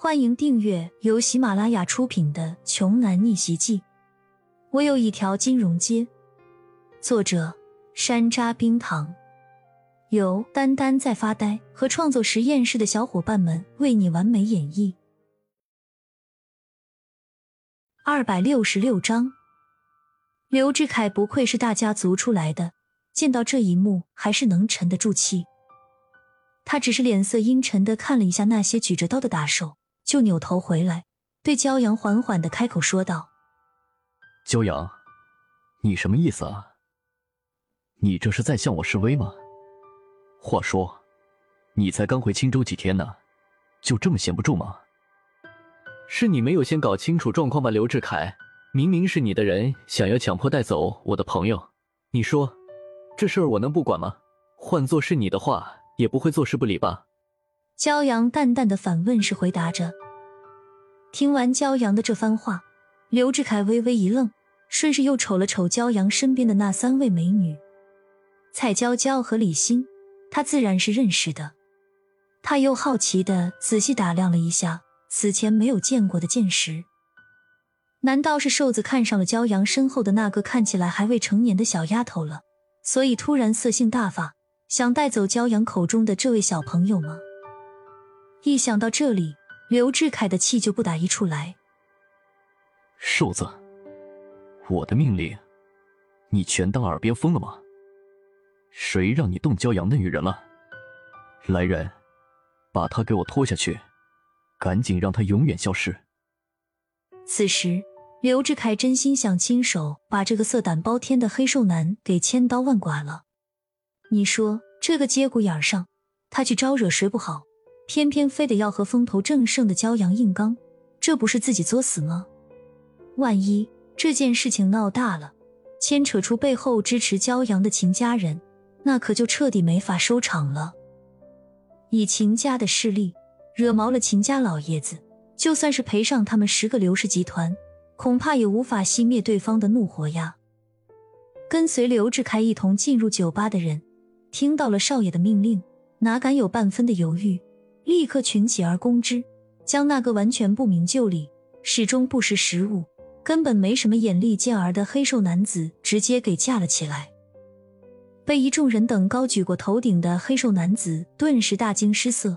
欢迎订阅由喜马拉雅出品的《穷男逆袭记》。我有一条金融街。作者：山楂冰糖，由丹丹在发呆和创作实验室的小伙伴们为你完美演绎。二百六十六章，刘志凯不愧是大家族出来的，见到这一幕还是能沉得住气。他只是脸色阴沉的看了一下那些举着刀的打手。就扭头回来，对骄阳缓缓的开口说道：“骄阳，你什么意思啊？你这是在向我示威吗？话说，你才刚回青州几天呢，就这么闲不住吗？是你没有先搞清楚状况吧，刘志凯？明明是你的人想要强迫带走我的朋友，你说这事儿我能不管吗？换做是你的话，也不会坐视不理吧？”骄阳淡淡的反问式回答着。听完骄阳的这番话，刘志凯微微一愣，顺势又瞅了瞅骄阳身边的那三位美女，蔡娇娇和李欣，他自然是认识的。他又好奇的仔细打量了一下此前没有见过的剑石，难道是瘦子看上了骄阳身后的那个看起来还未成年的小丫头了，所以突然色性大发，想带走骄阳口中的这位小朋友吗？一想到这里，刘志凯的气就不打一处来。瘦子，我的命令，你全当耳边风了吗？谁让你动骄阳的女人了？来人，把她给我拖下去，赶紧让她永远消失。此时，刘志凯真心想亲手把这个色胆包天的黑瘦男给千刀万剐了。你说这个节骨眼上，他去招惹谁不好？偏偏非得要和风头正盛的骄阳硬刚，这不是自己作死吗？万一这件事情闹大了，牵扯出背后支持骄阳的秦家人，那可就彻底没法收场了。以秦家的势力，惹毛了秦家老爷子，就算是赔上他们十个刘氏集团，恐怕也无法熄灭对方的怒火呀。跟随刘志开一同进入酒吧的人，听到了少爷的命令，哪敢有半分的犹豫？立刻群起而攻之，将那个完全不明就里、始终不识时务、根本没什么眼力见儿的黑瘦男子直接给架了起来。被一众人等高举过头顶的黑瘦男子顿时大惊失色，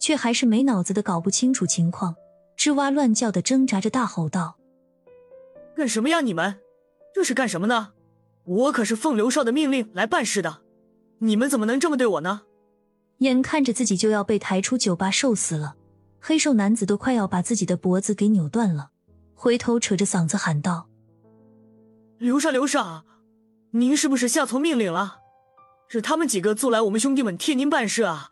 却还是没脑子的搞不清楚情况，吱哇乱叫的挣扎着大吼道：“干什么呀？你们这是干什么呢？我可是奉刘少的命令来办事的，你们怎么能这么对我呢？”眼看着自己就要被抬出酒吧受死了，黑瘦男子都快要把自己的脖子给扭断了，回头扯着嗓子喊道：“刘少，刘少，您是不是下错命令了？是他们几个租来我们兄弟们替您办事啊？”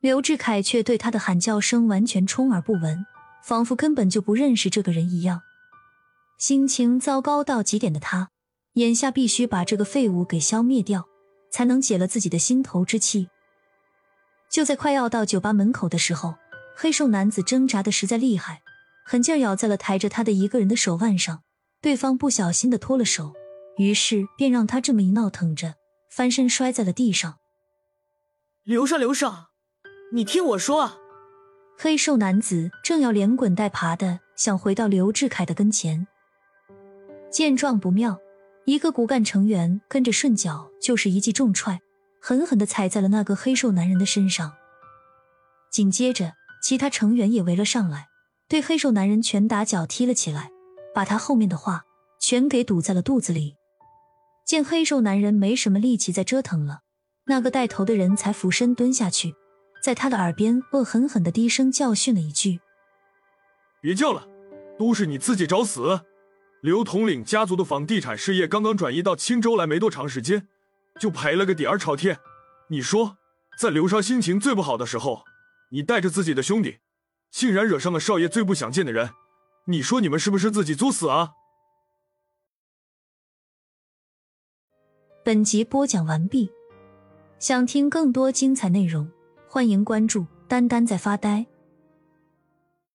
刘志凯却对他的喊叫声完全充耳不闻，仿佛根本就不认识这个人一样。心情糟糕到极点的他，眼下必须把这个废物给消灭掉，才能解了自己的心头之气。就在快要到酒吧门口的时候，黑瘦男子挣扎的实在厉害，狠劲咬在了抬着他的一个人的手腕上。对方不小心的脱了手，于是便让他这么一闹腾着，翻身摔在了地上。刘少，刘少，你听我说啊！黑瘦男子正要连滚带爬的想回到刘志凯的跟前，见状不妙，一个骨干成员跟着顺脚就是一记重踹。狠狠的踩在了那个黑瘦男人的身上，紧接着，其他成员也围了上来，对黑瘦男人拳打脚踢了起来，把他后面的话全给堵在了肚子里。见黑瘦男人没什么力气再折腾了，那个带头的人才俯身蹲下去，在他的耳边恶狠狠的低声教训了一句：“别叫了，都是你自己找死！刘统领家族的房地产事业刚刚转移到青州来没多长时间。”就赔了个底儿朝天，你说，在刘少心情最不好的时候，你带着自己的兄弟，竟然惹上了少爷最不想见的人，你说你们是不是自己作死啊？本集播讲完毕，想听更多精彩内容，欢迎关注“丹丹在发呆”。